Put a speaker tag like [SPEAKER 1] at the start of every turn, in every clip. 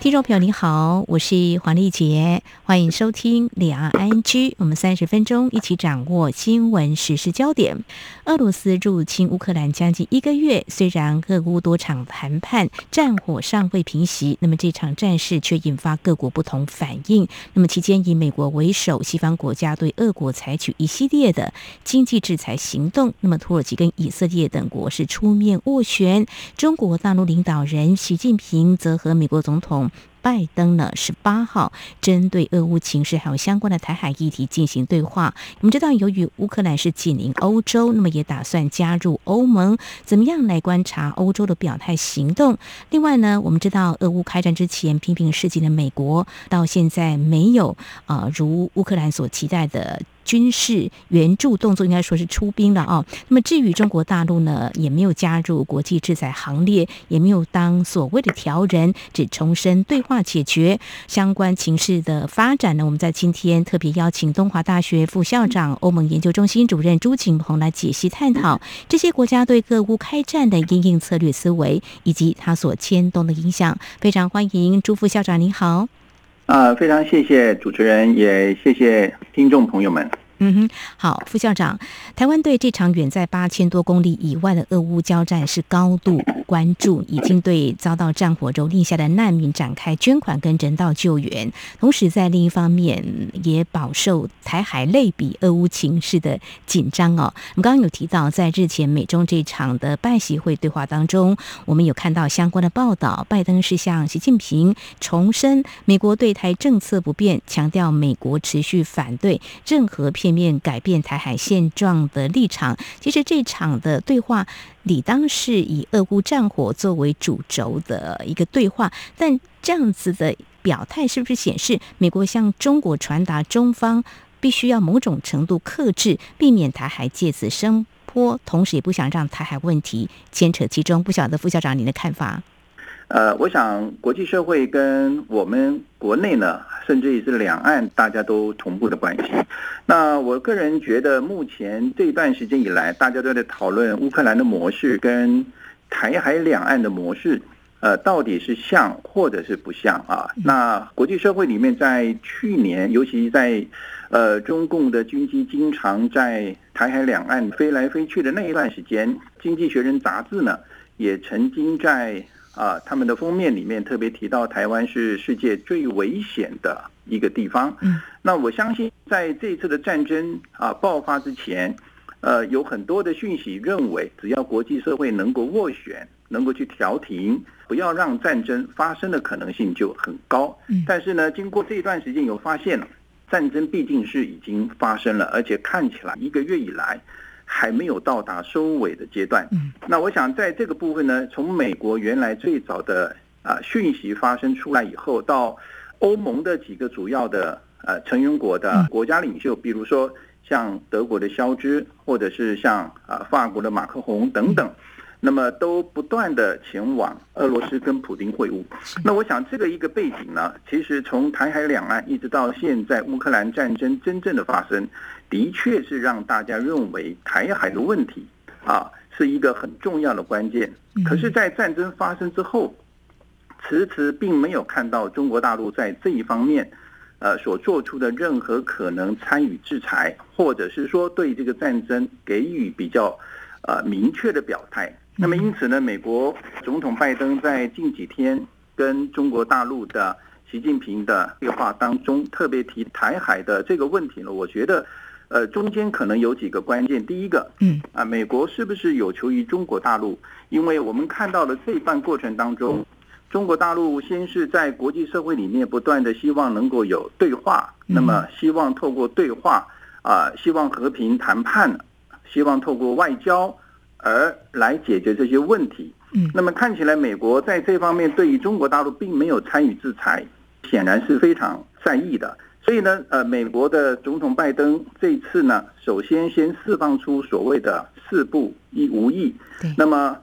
[SPEAKER 1] 听众朋友，你好，我是黄丽杰，欢迎收听两岸 ING。我们三十分钟一起掌握新闻时事焦点。俄罗斯入侵乌克兰将近一个月，虽然俄乌多场谈判战火尚未平息，那么这场战事却引发各国不同反应。那么期间以美国为首，西方国家对俄国采取一系列的经济制裁行动。那么土耳其跟以色列等国是出面斡旋，中国大陆领导人习近平则和美国总统。拜登呢，十八号针对俄乌情势还有相关的台海议题进行对话。我们知道，由于乌克兰是紧邻欧洲，那么也打算加入欧盟，怎么样来观察欧洲的表态行动？另外呢，我们知道俄乌开战之前频频示警的美国，到现在没有啊如乌克兰所期待的。军事援助动作应该说是出兵了啊。那么至于中国大陆呢，也没有加入国际制裁行列，也没有当所谓的调人，只重申对话解决相关情势的发展呢。我们在今天特别邀请东华大学副校长、欧盟研究中心主任朱景鹏来解析探讨这些国家对各乌开战的应应策略思维，以及它所牵动的影响。非常欢迎朱副校长，您好。
[SPEAKER 2] 啊，非常谢谢主持人，也谢谢听众朋友们。
[SPEAKER 1] 嗯哼，好，副校长，台湾对这场远在八千多公里以外的俄乌交战是高度关注，已经对遭到战火蹂躏下的难民展开捐款跟人道救援，同时在另一方面也饱受台海类比俄乌情势的紧张哦。我们刚刚有提到，在日前美中这场的拜习会对话当中，我们有看到相关的报道，拜登是向习近平重申美国对台政策不变，强调美国持续反对任何面改变台海现状的立场，其实这场的对话理当是以俄乌战火作为主轴的一个对话，但这样子的表态是不是显示美国向中国传达中方必须要某种程度克制，避免台海借此升坡，同时也不想让台海问题牵扯其中？不晓得副校长您的看法？
[SPEAKER 2] 呃，我想国际社会跟我们国内呢，甚至也是两岸，大家都同步的关系。那我个人觉得，目前这一段时间以来，大家都在讨论乌克兰的模式跟台海两岸的模式，呃，到底是像或者是不像啊？那国际社会里面，在去年，尤其在呃中共的军机经常在台海两岸飞来飞去的那一段时间，《经济学人》杂志呢，也曾经在。啊，他们的封面里面特别提到台湾是世界最危险的一个地方。嗯，那我相信在这次的战争啊爆发之前，呃，有很多的讯息认为，只要国际社会能够斡旋，能够去调停，不要让战争发生的可能性就很高。嗯，但是呢，经过这一段时间，有发现了战争毕竟是已经发生了，而且看起来一个月以来。还没有到达收尾的阶段。嗯，那我想在这个部分呢，从美国原来最早的啊讯息发生出来以后，到欧盟的几个主要的呃成员国的国家领袖，比如说像德国的肖兹，或者是像啊法国的马克宏等等。那么都不断的前往俄罗斯跟普京会晤。那我想这个一个背景呢，其实从台海两岸一直到现在乌克兰战争真正的发生，的确是让大家认为台海的问题啊是一个很重要的关键。可是，在战争发生之后，迟迟并没有看到中国大陆在这一方面，呃所做出的任何可能参与制裁，或者是说对这个战争给予比较呃明确的表态。那么因此呢，美国总统拜登在近几天跟中国大陆的习近平的对话当中，特别提台海的这个问题呢，我觉得，呃，中间可能有几个关键。第一个，嗯，啊，美国是不是有求于中国大陆？因为我们看到了这一段过程当中，中国大陆先是在国际社会里面不断的希望能够有对话，那么希望透过对话啊，希望和平谈判，希望透过外交。而来解决这些问题。嗯，那么看起来美国在这方面对于中国大陆并没有参与制裁，显然是非常在意的。所以呢，呃，美国的总统拜登这一次呢，首先先释放出所谓的四不一无意。那么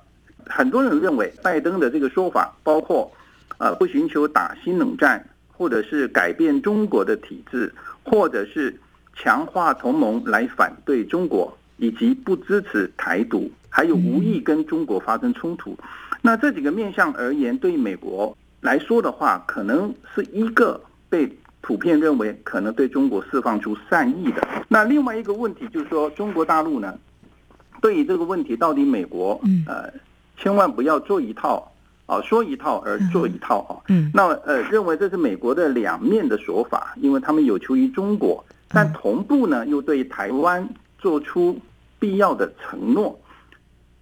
[SPEAKER 2] 很多人认为拜登的这个说法，包括呃不寻求打新冷战，或者是改变中国的体制，或者是强化同盟来反对中国，以及不支持台独，还有无意跟中国发生冲突。那这几个面向而言，对美国来说的话，可能是一个被普遍认为可能对中国释放出善意的。那另外一个问题就是说，中国大陆呢，对于这个问题，到底美国呃，千万不要做一套啊，说一套而做一套啊。
[SPEAKER 1] 嗯。
[SPEAKER 2] 那呃，认为这是美国的两面的说法，因为他们有求于中国，但同步呢又对台湾做出必要的承诺。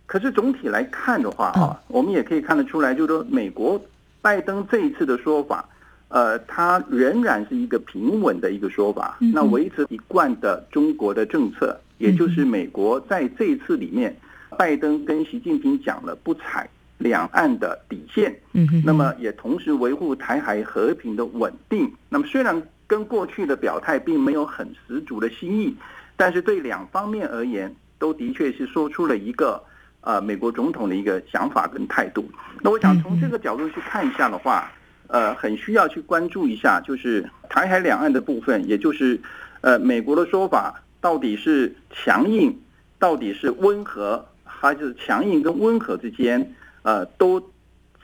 [SPEAKER 2] 可是总体来看的话啊，我们也可以看得出来，就是说美国拜登这一次的说法，呃，他仍然是一个平稳的一个说法，那维持一贯的中国的政策，也就是美国在这一次里面，拜登跟习近平讲了不踩两岸的底线，
[SPEAKER 1] 嗯
[SPEAKER 2] 那么也同时维护台海和平的稳定。那么虽然跟过去的表态并没有很十足的新意，但是对两方面而言，都的确是说出了一个。呃，美国总统的一个想法跟态度，那我想从这个角度去看一下的话，呃，很需要去关注一下，就是台海两岸的部分，也就是，呃，美国的说法到底是强硬，到底是温和，还是强硬跟温和之间，呃，都。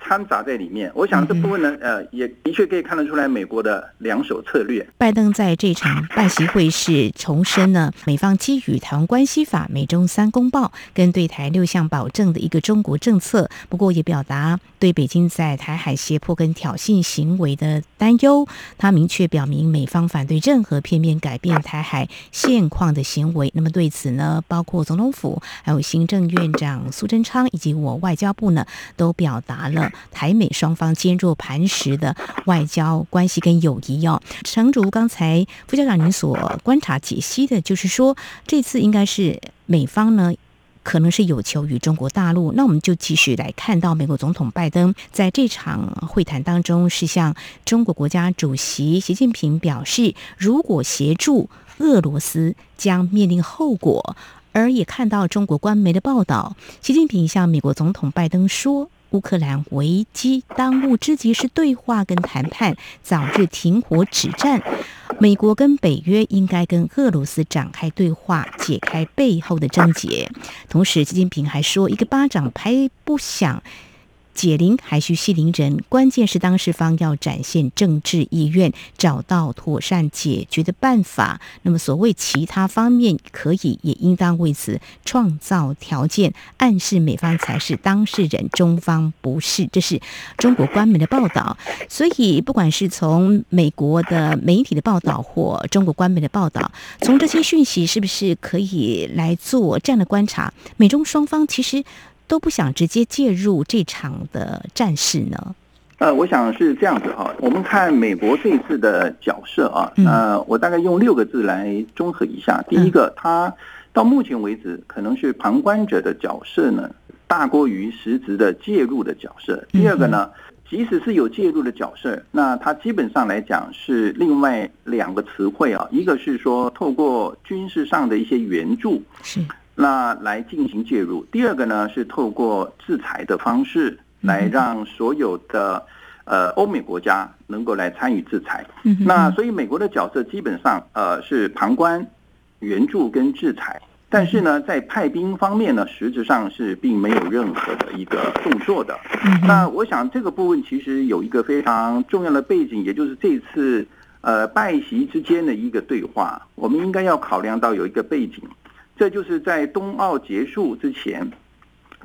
[SPEAKER 2] 掺杂在里面，我想这部分呢，呃，也的确可以看得出来美国的两手策略。
[SPEAKER 1] 拜登在这场 拜习会是重申呢，美方基于《台湾关系法》、美中三公报跟对台六项保证的一个中国政策。不过也表达对北京在台海胁迫跟挑衅行为的担忧。他明确表明，美方反对任何片面改变台海现况的行为。那么对此呢，包括总统府、还有行政院长苏贞昌以及我外交部呢，都表达了。台美双方坚若磐石的外交关系跟友谊哦，诚如刚才副校长您所观察解析的，就是说这次应该是美方呢可能是有求于中国大陆。那我们就继续来看到美国总统拜登在这场会谈当中是向中国国家主席习近平表示，如果协助俄罗斯将面临后果，而也看到中国官媒的报道，习近平向美国总统拜登说。乌克兰危机当务之急是对话跟谈判，早日停火止战。美国跟北约应该跟俄罗斯展开对话，解开背后的症结。同时，习近平还说：“一个巴掌拍不响。”解铃还需系铃人，关键是当事方要展现政治意愿，找到妥善解决的办法。那么，所谓其他方面可以，也应当为此创造条件，暗示美方才是当事人，中方不是。这是中国官媒的报道。所以，不管是从美国的媒体的报道或中国官媒的报道，从这些讯息，是不是可以来做这样的观察？美中双方其实。都不想直接介入这场的战事呢？
[SPEAKER 2] 呃，我想是这样子哈。我们看美国这一次的角色啊，呃，我大概用六个字来综合一下。第一个，他到目前为止可能是旁观者的角色呢，大过于实质的介入的角色。第二个呢，即使是有介入的角色，那他基本上来讲是另外两个词汇啊，一个是说透过军事上的一些援助
[SPEAKER 1] 是。
[SPEAKER 2] 那来进行介入。第二个呢，是透过制裁的方式来让所有的呃欧美国家能够来参与制裁。那所以美国的角色基本上呃是旁观、援助跟制裁。但是呢，在派兵方面呢，实质上是并没有任何的一个动作的。那我想这个部分其实有一个非常重要的背景，也就是这次呃拜习之间的一个对话，我们应该要考量到有一个背景。这就是在冬奥结束之前，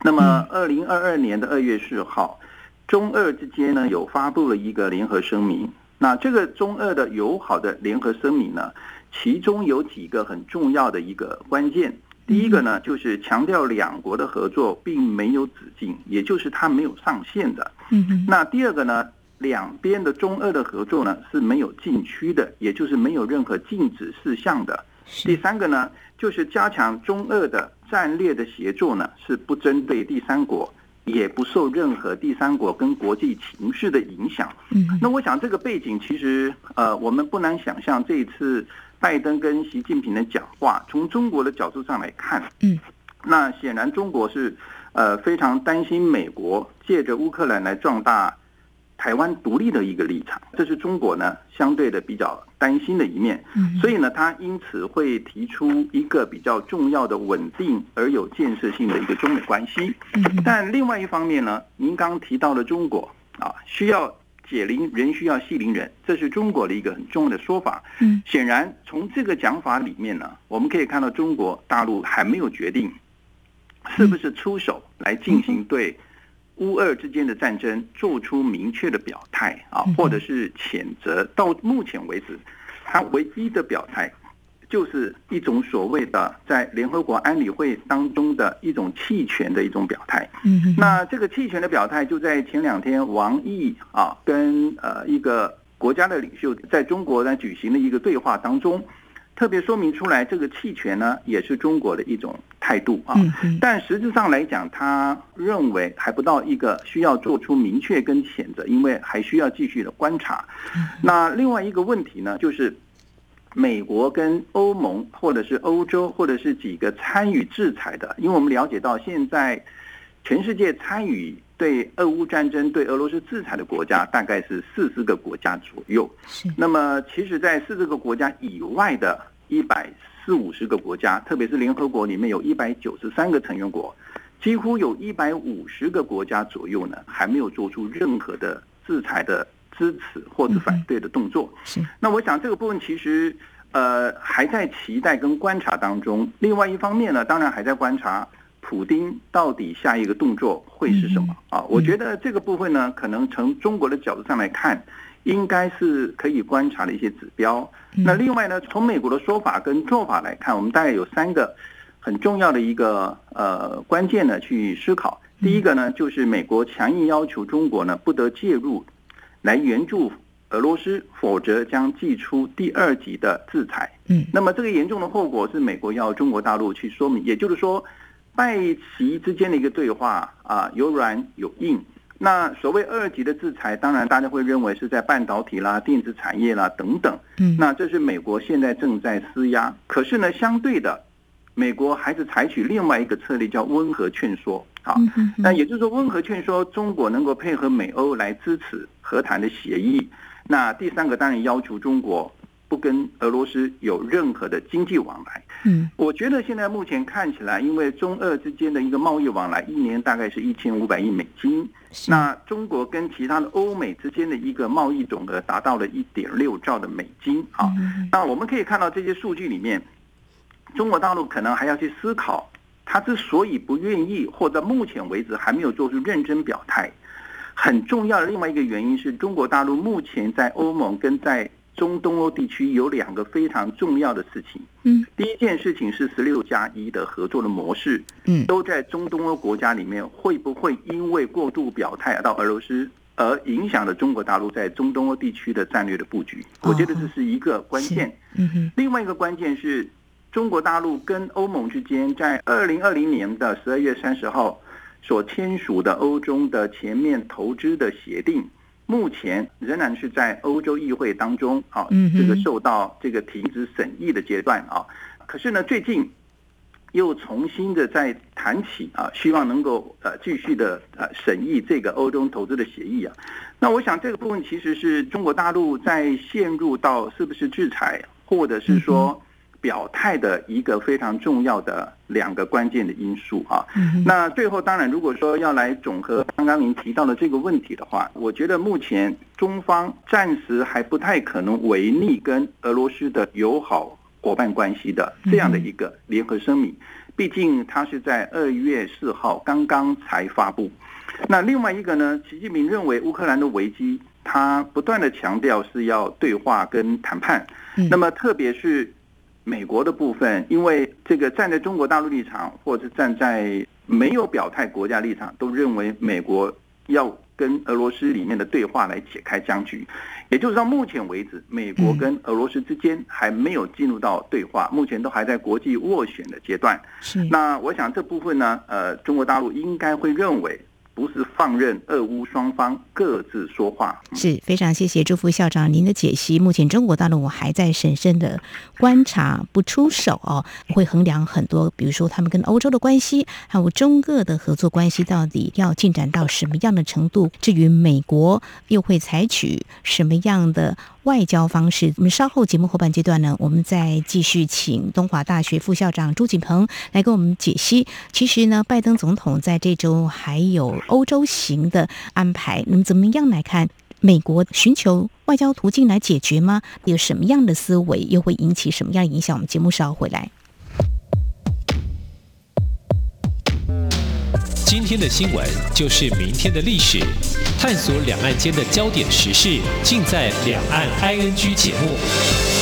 [SPEAKER 2] 那么二零二二年的二月四号，中俄之间呢有发布了一个联合声明。那这个中俄的友好的联合声明呢，其中有几个很重要的一个关键。第一个呢，就是强调两国的合作并没有止境，也就是它没有上限的。
[SPEAKER 1] 嗯
[SPEAKER 2] 那第二个呢，两边的中俄的合作呢是没有禁区的，也就是没有任何禁止事项的。第三个呢？就是加强中俄的战略的协作呢，是不针对第三国，也不受任何第三国跟国际情势的影响。
[SPEAKER 1] 嗯，
[SPEAKER 2] 那我想这个背景其实呃，我们不难想象，这一次拜登跟习近平的讲话，从中国的角度上来看，
[SPEAKER 1] 嗯，
[SPEAKER 2] 那显然中国是呃非常担心美国借着乌克兰来壮大。台湾独立的一个立场，这是中国呢相对的比较担心的一面。
[SPEAKER 1] 嗯
[SPEAKER 2] 所以呢，他因此会提出一个比较重要的稳定而有建设性的一个中美关系。
[SPEAKER 1] 嗯
[SPEAKER 2] 但另外一方面呢，您刚提到了中国啊，需要解铃人需要系铃人，这是中国的一个很重要的说法。
[SPEAKER 1] 嗯
[SPEAKER 2] 显然，从这个讲法里面呢，我们可以看到中国大陆还没有决定是不是出手来进行对乌俄之间的战争做出明确的表态啊
[SPEAKER 1] 嗯，
[SPEAKER 2] 或者是谴责。到目前为止，他唯一的表态就是一种所谓的在联合国安理会当中的一种弃权的一种表态。
[SPEAKER 1] 嗯嗯
[SPEAKER 2] 那这个弃权的表态，就在前两天，王毅啊跟呃一个国家的领袖在中国呢举行的一个对话当中，特别说明出来，这个弃权呢也是中国的一种态度啊。但实质上来讲，他认为还不到一个需要做出明确跟谴责，因为还需要继续的观察。那另外一个问题呢，就是美国跟欧盟，或者是欧洲，或者是几个参与制裁的，因为我们了解到现在全世界参与对俄乌战争、对俄罗斯制裁的国家大概是四十个国家左右。
[SPEAKER 1] 是
[SPEAKER 2] 那么，其实，在四十个国家以外的一百四五十个国家，特别是联合国里面有一百九十三个成员国，几乎有一百五十个国家左右呢，还没有做出任何的制裁的支持或者反对的动作。
[SPEAKER 1] 是
[SPEAKER 2] 那我想这个部分其实呃还在期待跟观察当中。另外一方面呢，当然还在观察普丁到底下一个动作会是什么啊？我觉得这个部分呢，可能从中国的角度上来看，应该是可以观察的一些指标。那另外呢，从美国的说法跟做法来看，我们大概有三个很重要的一个呃关键呢去思考。第一个呢，就是美国强硬要求中国呢不得介入，来援助俄罗斯，否则将祭出第二级的制裁。
[SPEAKER 1] 嗯
[SPEAKER 2] 那么这个严重的后果是美国要中国大陆去说明，也就是说，拜习之间的一个对话啊，有软有硬。那所谓二级的制裁，当然大家会认为是在半导体啦、电子产业啦等等。
[SPEAKER 1] 嗯
[SPEAKER 2] 那这是美国现在正在施压，可是呢，相对的，美国还是采取另外一个策略，叫温和劝说。好，
[SPEAKER 1] 嗯嗯
[SPEAKER 2] 那也就是说，温和劝说中国能够配合美欧来支持和谈的协议。那第三个当然要求中国不跟俄罗斯有任何的经济往来。
[SPEAKER 1] 嗯
[SPEAKER 2] 我觉得现在目前看起来，因为中俄之间的一个贸易往来一年大概是一千五百亿美金，那中国跟其他的欧美之间的一个贸易总额达到了一点六兆的美金啊。
[SPEAKER 1] 嗯
[SPEAKER 2] 那我们可以看到这些数据里面，中国大陆可能还要去思考，他之所以不愿意，或者目前为止还没有做出认真表态，很重要的另外一个原因是中国大陆目前在欧盟跟在中东欧地区有两个非常重要的事情。
[SPEAKER 1] 嗯
[SPEAKER 2] 第一件事情是十六加一的合作的模式，
[SPEAKER 1] 嗯
[SPEAKER 2] 都在中东欧国家里面，会不会因为过度表态到俄罗斯，而影响了中国大陆在中东欧地区的战略的布局？我觉得这是一个关键。
[SPEAKER 1] 嗯哼
[SPEAKER 2] 另外一个关键是，中国大陆跟欧盟之间在二零二零年的十二月三十号所签署的欧中的全面投资的协定，目前仍然是在欧洲议会当中啊这个受到这个停止审议的阶段啊。可是呢，最近又重新的在谈起啊，希望能够呃继续的呃审议这个欧洲投资的协议啊。那我想这个部分其实是中国大陆在陷入到是不是制裁，或者是说表态的一个非常重要的两个关键的因素啊。
[SPEAKER 1] 嗯
[SPEAKER 2] 那最后当然，如果说要来总和刚刚您提到的这个问题的话，我觉得目前中方暂时还不太可能违逆跟俄罗斯的友好伙伴关系的这样的一个联合声明，毕竟它是在二月四号刚刚才发布。那另外一个呢，习近平认为乌克兰的危机，他不断的强调是要对话跟谈判。
[SPEAKER 1] 嗯
[SPEAKER 2] 那么特别是美国的部分，因为这个站在中国大陆立场，或者站在没有表态国家立场，都认为美国要跟俄罗斯里面的对话来解开僵局。也就是到目前为止，美国跟俄罗斯之间还没有进入到对话，目前都还在国际斡旋的阶段。
[SPEAKER 1] 是
[SPEAKER 2] 那我想这部分呢，呃，中国大陆应该会认为不是放任俄乌双方各自说话。
[SPEAKER 1] 是非常谢谢朱副校长您的解析。目前中国大陆我还在审慎的观察，不出手哦，会衡量很多，比如说他们跟欧洲的关系，还有中俄的合作关系到底要进展到什么样的程度。至于美国又会采取什么样的外交方式，我们稍后节目后半阶段呢，我们再继续请东华大学副校长朱锦鹏来给我们解析。其实呢，拜登总统在这周还有欧洲行的安排，那么怎么样来看？美国寻求外交途径来解决吗？有什么样的思维，又会引起什么样影响？我们节目稍后回来。
[SPEAKER 3] 今天的新闻就是明天的历史，探索两岸间的焦点时事，尽在《两岸 ING》节目。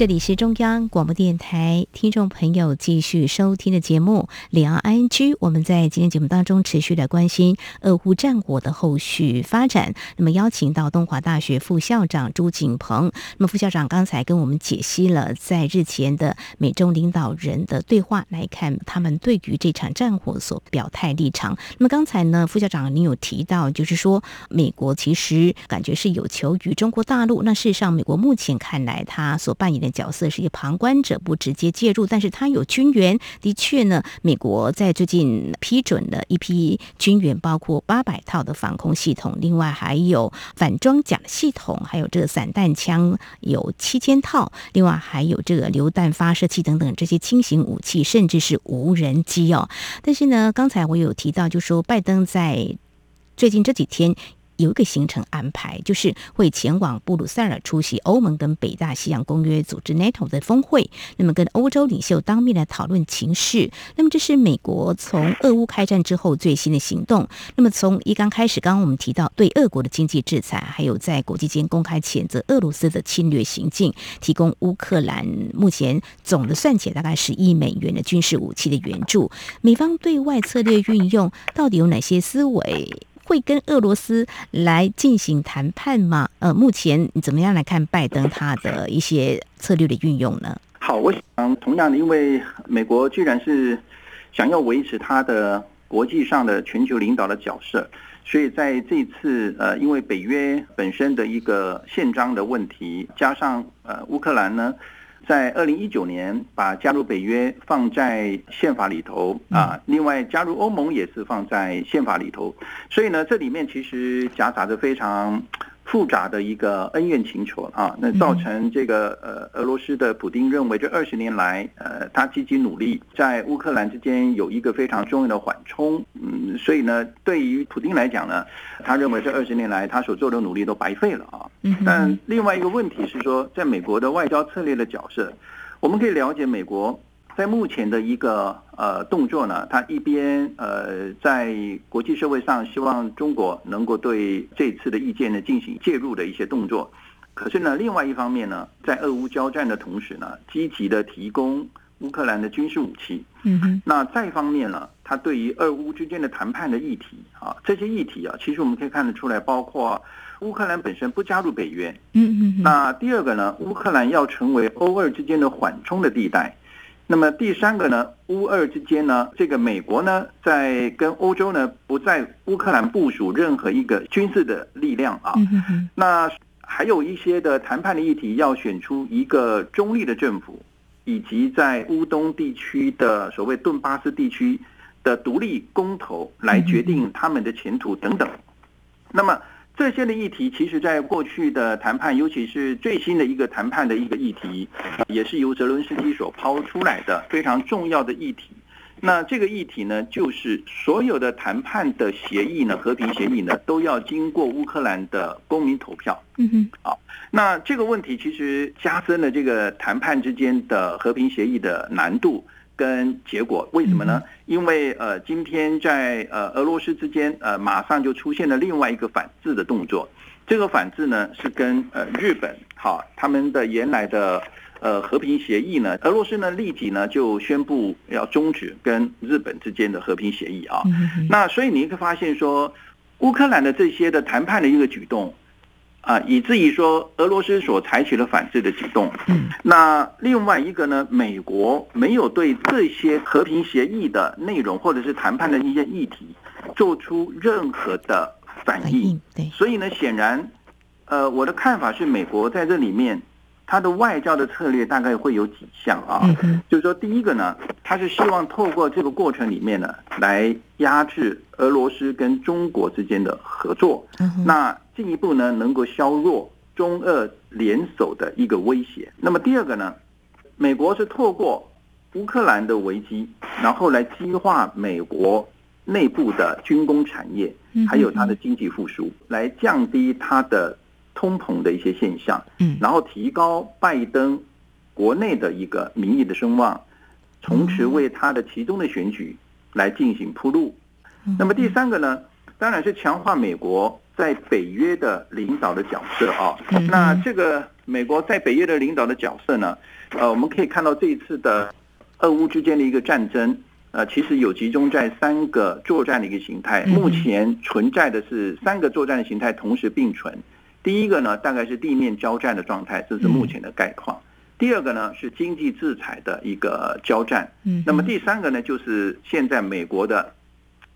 [SPEAKER 1] 这里是中央广播电台，听众朋友继续收听的节目《两岸 ING》。我们在今天节目当中持续的关心俄乌战火的后续发展。那么，邀请到东华大学副校长朱景鹏。那么，副校长刚才跟我们解析了在日前的美中领导人的对话，来看他们对于这场战火所表态立场。那么，刚才呢，副校长您有提到，就是说美国其实感觉是有求于中国大陆。那事实上，美国目前看来，他所扮演的角色是一个旁观者，不直接介入，但是他有军援。的确呢，美国在最近批准了一批军援，包括八百套的防空系统，另外还有反装甲系统，还有这个散弹枪有七千套，另外还有这个榴弹发射器等等这些轻型武器，甚至是无人机哦。但是呢，刚才我有提到，就说拜登在最近这几天。有一个行程安排，就是会前往布鲁塞尔出席欧盟跟北大西洋公约组织 NATO 的峰会，那么跟欧洲领袖当面来讨论情势。那么这是美国从俄乌开战之后最新的行动。那么从一刚开始，刚刚我们提到对俄国的经济制裁，还有在国际间公开谴责俄罗斯的侵略行径，提供乌克兰目前总的算起来大概十亿美元的军事武器的援助。美方对外策略运用到底有哪些思维？会跟俄罗斯来进行谈判吗？呃，目前你怎么样来看拜登他的一些策略的运用呢？
[SPEAKER 2] 好，我想同样的，因为美国居然是想要维持他的国际上的全球领导的角色，所以在这次呃，因为北约本身的一个宪章的问题，加上呃乌克兰呢。在二零一九年，把加入北约放在宪法里头啊，另外加入欧盟也是放在宪法里头，所以呢，这里面其实夹杂着非常。复杂的一个恩怨情仇啊，那造成这个呃，俄罗斯的普丁认为这二十年来，呃，他积极努力在乌克兰之间有一个非常重要的缓冲，嗯，所以呢，对于普丁来讲呢，他认为这二十年来他所做的努力都白费了啊。但另外一个问题是说，在美国的外交策略的角色，我们可以了解美国。在目前的一个呃动作呢，它一边呃在国际社会上希望中国能够对这次的意见呢进行介入的一些动作，可是呢，另外一方面呢，在俄乌交战的同时呢，积极的提供乌克兰的军事武器。嗯哼。那再一方面呢，他对于俄乌之间的谈判的议题啊，这些议题啊，其实我们可以看得出来，包括乌克兰本身不加入北约。嗯嗯。那第二个呢，乌克兰要成为欧二之间的缓冲的地带。那么第三个呢，乌二之间呢，这个美国呢，在跟欧洲呢，不在乌克兰部署任何一个军事的力量啊。嗯那还有一些的谈判的议题，要选出一个中立的政府，以及在乌东地区的所谓顿巴斯地区的独立公投来决定他们的前途等等。那么。这些的议题，其实在过去的谈判，尤其是最新的一个谈判的一个议题，也是由泽伦斯基所抛出来的非常重要的议题。那这个议题呢，就是所有的谈判的协议呢，和平协议呢，都要经过乌克兰的公民投票。嗯哼，好，那这个问题其实加深了这个谈判之间的和平协议的难度。跟结果为什么呢？因为呃，今天在呃俄罗斯之间呃，马上就出现了另外一个反制的动作。这个反制呢，是跟呃日本好他们的原来的呃和平协议呢，俄罗斯呢立即呢就宣布要终止跟日本之间的和平协议啊。那所以你会发现说，乌克兰的这些的谈判的一个举动，啊，以至于说俄罗斯所采取了反制的举动。
[SPEAKER 1] 嗯，
[SPEAKER 2] 那另外一个呢，美国没有对这些和平协议的内容或者是谈判的一些议题做出任何的反应。
[SPEAKER 1] 反应对，
[SPEAKER 2] 所以呢，显然，呃，我的看法是，美国在这里面它的外交的策略大概会有几项啊。就是说，第一个呢，他是希望透过这个过程里面呢，来压制俄罗斯跟中国之间的合作，那进一步呢，能够削弱中俄联手的一个威胁。那么第二个呢，美国是透过乌克兰的危机，然后来激化美国内部的军工产业
[SPEAKER 1] 嗯，
[SPEAKER 2] 还有它的经济复苏，来降低它的通膨的一些现象。
[SPEAKER 1] 嗯
[SPEAKER 2] 然后提高拜登国内的一个民意的声望，同时为他的其中的选举来进行铺路。
[SPEAKER 1] 嗯
[SPEAKER 2] 那么第三个呢，当然是强化美国在北约的领导的角色啊
[SPEAKER 1] 嗯。
[SPEAKER 2] 那这个美国在北约的领导的角色呢，呃，我们可以看到这一次的俄乌之间的一个战争。呃，其实有集中在三个作战的一个形态，
[SPEAKER 1] 嗯
[SPEAKER 2] 目前存在的是三个作战的形态同时并存。第一个呢，大概是地面交战的状态，这是目前的概况。第二个呢是经济制裁的一个交战。
[SPEAKER 1] 嗯，
[SPEAKER 2] 那么第三个呢，就是现在美国的，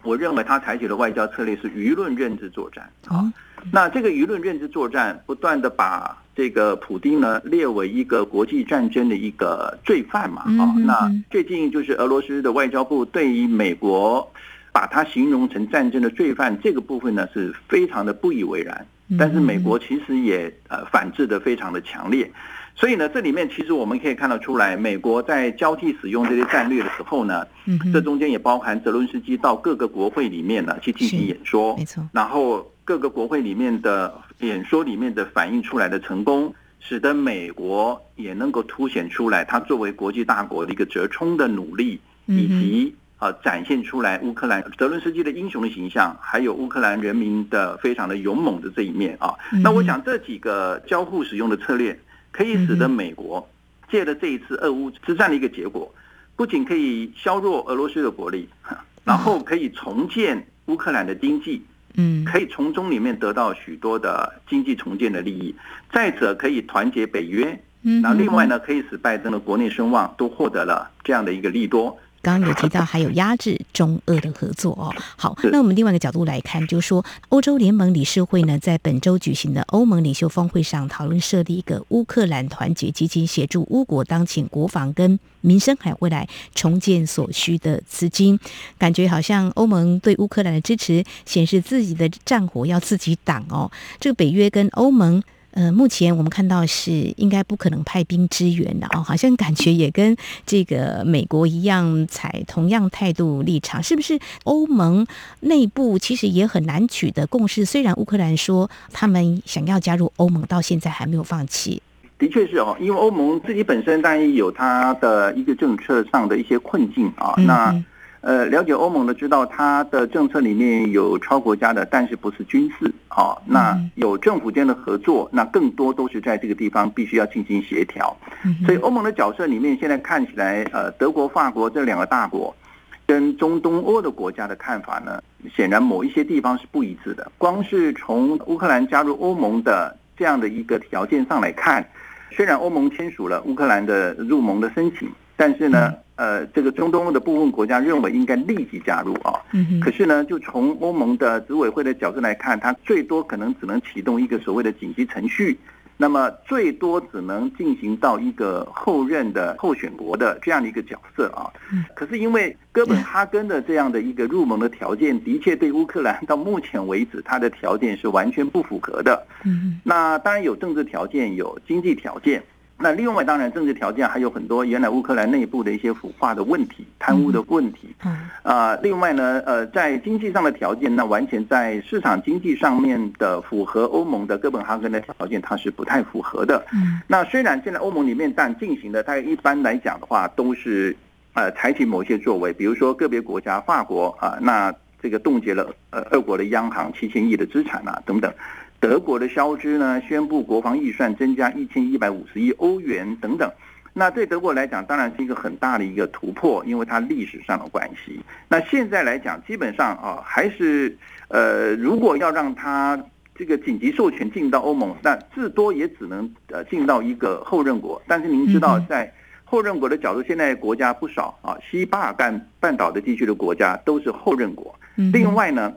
[SPEAKER 2] 我认为他采取的外交策略是舆论认知作战。
[SPEAKER 1] 啊，
[SPEAKER 2] 那这个舆论认知作战，不断的把这个普丁呢列为一个国际战争的一个罪犯嘛啊、那最近就是俄罗斯的外交部对于美国把它形容成战争的罪犯这个部分呢是非常的不以为然，
[SPEAKER 1] 嗯
[SPEAKER 2] 但是美国其实也呃反制的非常的强烈。所以呢，这里面其实我们可以看得出来，美国在交替使用这些战略的时候呢，
[SPEAKER 1] 嗯
[SPEAKER 2] 这中间也包含泽伦斯基到各个国会里面呢去进行演说，
[SPEAKER 1] 没错，
[SPEAKER 2] 然后各个国会里面的演说里面的反映出来的成功，使得美国也能够凸显出来，它作为国际大国的一个折冲的努力，以及呃展现出来乌克兰泽伦斯基的英雄的形象，还有乌克兰人民的非常的勇猛的这一面啊。
[SPEAKER 1] 嗯
[SPEAKER 2] 那我想这几个交互使用的策略，可以使得美国借着这一次俄乌之战的一个结果，不仅可以削弱俄罗斯的国力，然后可以重建乌克兰的经济。
[SPEAKER 1] 嗯，
[SPEAKER 2] 可以从中里面得到许多的经济重建的利益。再者，可以团结北约，
[SPEAKER 1] 嗯
[SPEAKER 2] 那另外呢，可以使拜登的国内声望都获得了这样的一个利多。
[SPEAKER 1] 刚刚有提到还有压制中俄的合作哦。好，那我们另外一个角度来看，就是说欧洲联盟理事会呢，在本周举行的欧盟领袖峰会上，讨论设立一个乌克兰团结基金，协助乌国当前国防跟民生还有未来重建所需的资金。感觉好像欧盟对乌克兰的支持，显示自己的战火要自己挡哦。这个北约跟欧盟。呃，目前我们看到是应该不可能派兵支援的哦，好像感觉也跟这个美国一样采同样态度立场，是不是？欧盟内部其实也很难取得共识。虽然乌克兰说他们想要加入欧盟，到现在还没有放弃。
[SPEAKER 2] 的确是哦，因为欧盟自己本身当然有它的一个政策上的一些困境啊。
[SPEAKER 1] 嗯
[SPEAKER 2] 那
[SPEAKER 1] 嗯
[SPEAKER 2] 呃，了解欧盟的知道，它的政策里面有超国家的，但是不是军事啊。那
[SPEAKER 1] 嗯
[SPEAKER 2] 有政府间的合作，那更多都是在这个地方必须要进行协调。所以欧盟的角色里面，现在看起来，呃，德国、法国这两个大国跟中东欧的国家的看法呢，显然某一些地方是不一致的。光是从乌克兰加入欧盟的这样的一个条件上来看，虽然欧盟签署了乌克兰的入盟的申请，但是呢，呃，这个中东欧的部分国家认为应该立即加入啊。可是呢，就从欧盟的执委会的角度来看，它最多可能只能启动一个所谓的紧急程序，那么最多只能进行到一个后任的候选国的这样的一个角色啊
[SPEAKER 1] 嗯。
[SPEAKER 2] 可是因为哥本哈根的这样的一个入盟的条件，的确对乌克兰到目前为止，它的条件是完全不符合的。
[SPEAKER 1] 嗯
[SPEAKER 2] 那当然有政治条件，有经济条件。那另外，当然政治条件还有很多原来乌克兰内部的一些腐化的问题、贪污的问题。
[SPEAKER 1] 嗯，
[SPEAKER 2] 啊，另外呢，呃，在经济上的条件，那完全在市场经济上面的符合欧盟的哥本哈根的条件，它是不太符合的。
[SPEAKER 1] 嗯
[SPEAKER 2] 那虽然现在欧盟里面但进行的，大概一般来讲的话，都是呃采取某些作为，比如说个别国家，法国啊，那这个冻结了呃俄国的央行七千亿的资产啊等等。德国的消支呢，宣布国防预算增加一千一百五十亿欧元等等。那对德国来讲，当然是一个很大的一个突破，因为它历史上的关系。那现在来讲，基本上啊，还是呃，如果要让它这个紧急授权进到欧盟，那至多也只能呃进到一个后任国。但是您知道，在后任国的角度，现在国家不少啊，西巴尔干半岛的地区的国家都是后任国。另外呢，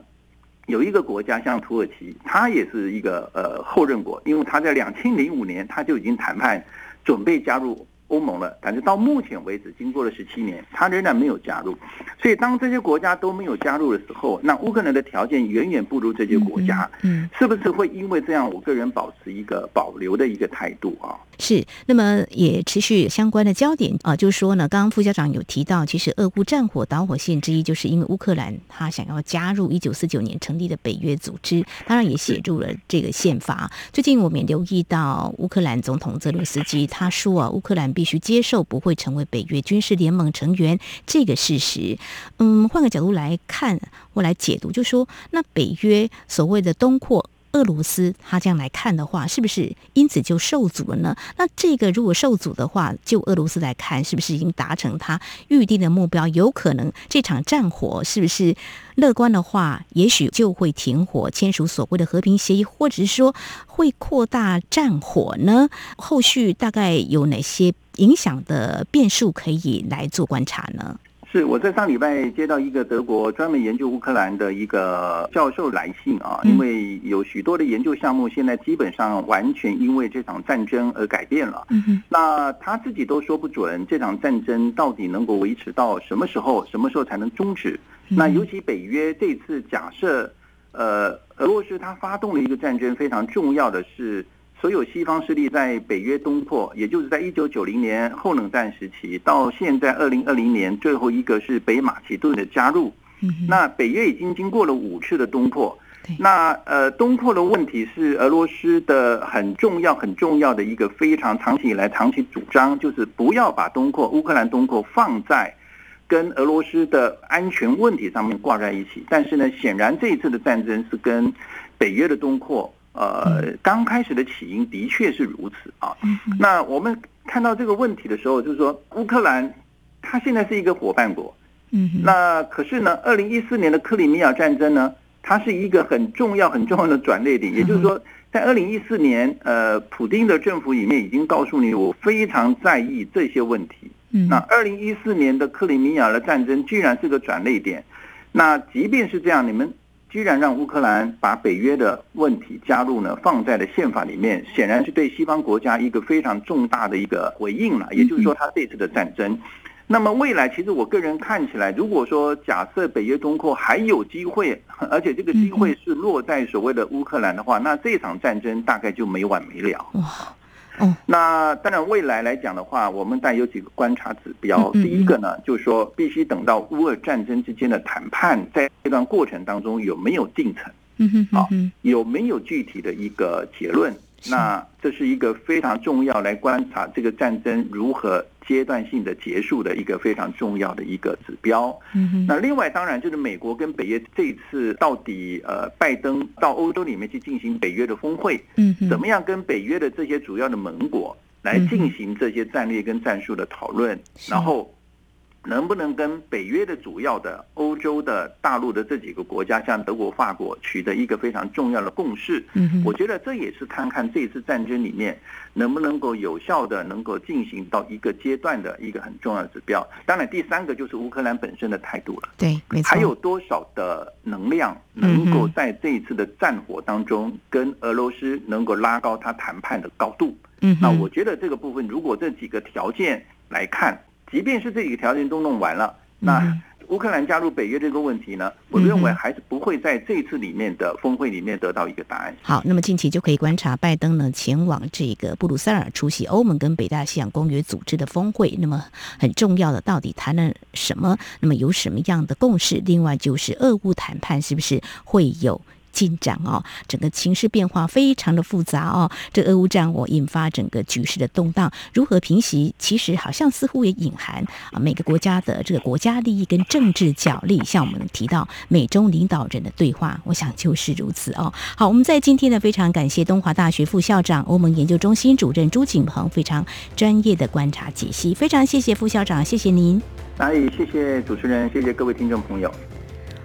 [SPEAKER 2] 有一个国家像土耳其，它也是一个呃后任国，因为它在两千零五年它就已经谈判准备加入。欧盟了，但是到目前为止，经过了十七年，他仍然没有加入。所以，当这些国家都没有加入的时候，那乌克兰的条件远远不如这些国家。嗯，是不是会因为这样，我个人保持一个保留的一个态度啊？
[SPEAKER 1] 是。那么也持续相关的焦点啊，就是说呢，刚刚副校长有提到，其实俄乌战火导火线之一，就是因为乌克兰他想要加入一九四九年成立的北约组织，当然也写入了这个宪法。最近我们也留意到，乌克兰总统泽连斯基他说啊，乌克兰。必须接受不会成为北约军事联盟成员这个事实。嗯，换个角度来看我来解读，就说那北约所谓的东扩。俄罗斯他这样来看的话，是不是因此就受阻了呢？那这个如果受阻的话，就俄罗斯来看，是不是已经达成他预定的目标？有可能这场战火是不是乐观的话，也许就会停火，签署所谓的和平协议，或者是说会扩大战火呢？后续大概有哪些影响的变数可以来做观察呢？
[SPEAKER 2] 是我在上礼拜接到一个德国专门研究乌克兰的一个教授来信啊，因为有许多的研究项目现在基本上完全因为这场战争而改变了。嗯那他自己都说不准这场战争到底能够维持到什么时候，什么时候才能终止？那尤其北约这次假设，呃，俄罗斯他发动了一个战争，非常重要的是。所有西方势力在北约东扩，也就是在一九九零年后冷战时期到现在二零二零年，最后一个是北马其顿的加入。那北约已经经过了五次的东扩。那呃，东扩的问题是俄罗斯的很重要、很重要的一个非常长期以来长期主张，就是不要把东扩乌克兰东扩放在跟俄罗斯的安全问题上面挂在一起。但是呢，显然这一次的战争是跟北约的东扩。呃，刚开始的起因的确是如此啊。那我们看到这个问题的时候，就是说乌克兰它现在是一个伙伴国，嗯，那可是呢，二零一四年的克里米亚战争呢，它是一个很重要很重要的转捩点。也就是说，在二零一四年，呃，普丁的政府里面已经告诉你，我非常在意这些问题。嗯那二零一四年的克里米亚的战争居然是个转捩点。那即便是这样，你们。居然让乌克兰把北约的问题加入呢，放在了宪法里面，显然是对西方国家一个非常重大的一个回应了。也就是说，他这次的战争，那么未来其实我个人看起来，如果说假设北约东扩还有机会，而且这个机会是落在所谓的乌克兰的话，那这场战争大概就没完没了。那当然，未来来讲的话，我们带有几个观察指标。第一个呢，就是说必须等到乌俄战争之间的谈判，在这段过程当中有没有进程？嗯哼，啊，有没有具体的一个结论？那这是一个非常重要来观察这个战争如何阶段性的结束的一个非常重要的一个指标。嗯那另外当然就是美国跟北约这一次到底呃拜登到欧洲里面去进行北约的峰会，嗯，怎么样跟北约的这些主要的盟国来进行这些战略跟战术的讨论，然后。能不能跟北约的主要的欧洲的大陆的这几个国家，像德国、法国，取得一个非常重要的共识？嗯，我觉得这也是看看这次战争里面能不能够有效的能够进行到一个阶段的一个很重要的指标。当然，第三个就是乌克兰本身的态度了。
[SPEAKER 1] 对，没错。
[SPEAKER 2] 还有多少的能量能够在这一次的战火当中跟俄罗斯能够拉高他谈判的高度？嗯，那我觉得这个部分，如果这几个条件来看。即便是这几个条件都弄完了，那乌克兰加入北约这个问题呢？我认为还是不会在这次里面的峰会里面得到一个答案。
[SPEAKER 1] 好，那么近期就可以观察拜登呢前往这个布鲁塞尔出席欧盟跟北大西洋公约组织的峰会。那么很重要的，到底谈了什么？那么有什么样的共识？另外就是俄乌谈判是不是会有？进展哦，整个情势变化非常的复杂哦。这俄乌战火引发整个局势的动荡，如何平息？其实好像似乎也隐含啊每个国家的这个国家利益跟政治角力。像我们提到美中领导人的对话，我想就是如此哦。好，我们在今天呢非常感谢东华大学副校长、欧盟研究中心主任朱景鹏非常专业的观察解析，非常谢谢副校长，谢谢您。
[SPEAKER 2] 哪里？谢谢主持人，谢谢各位听众朋友。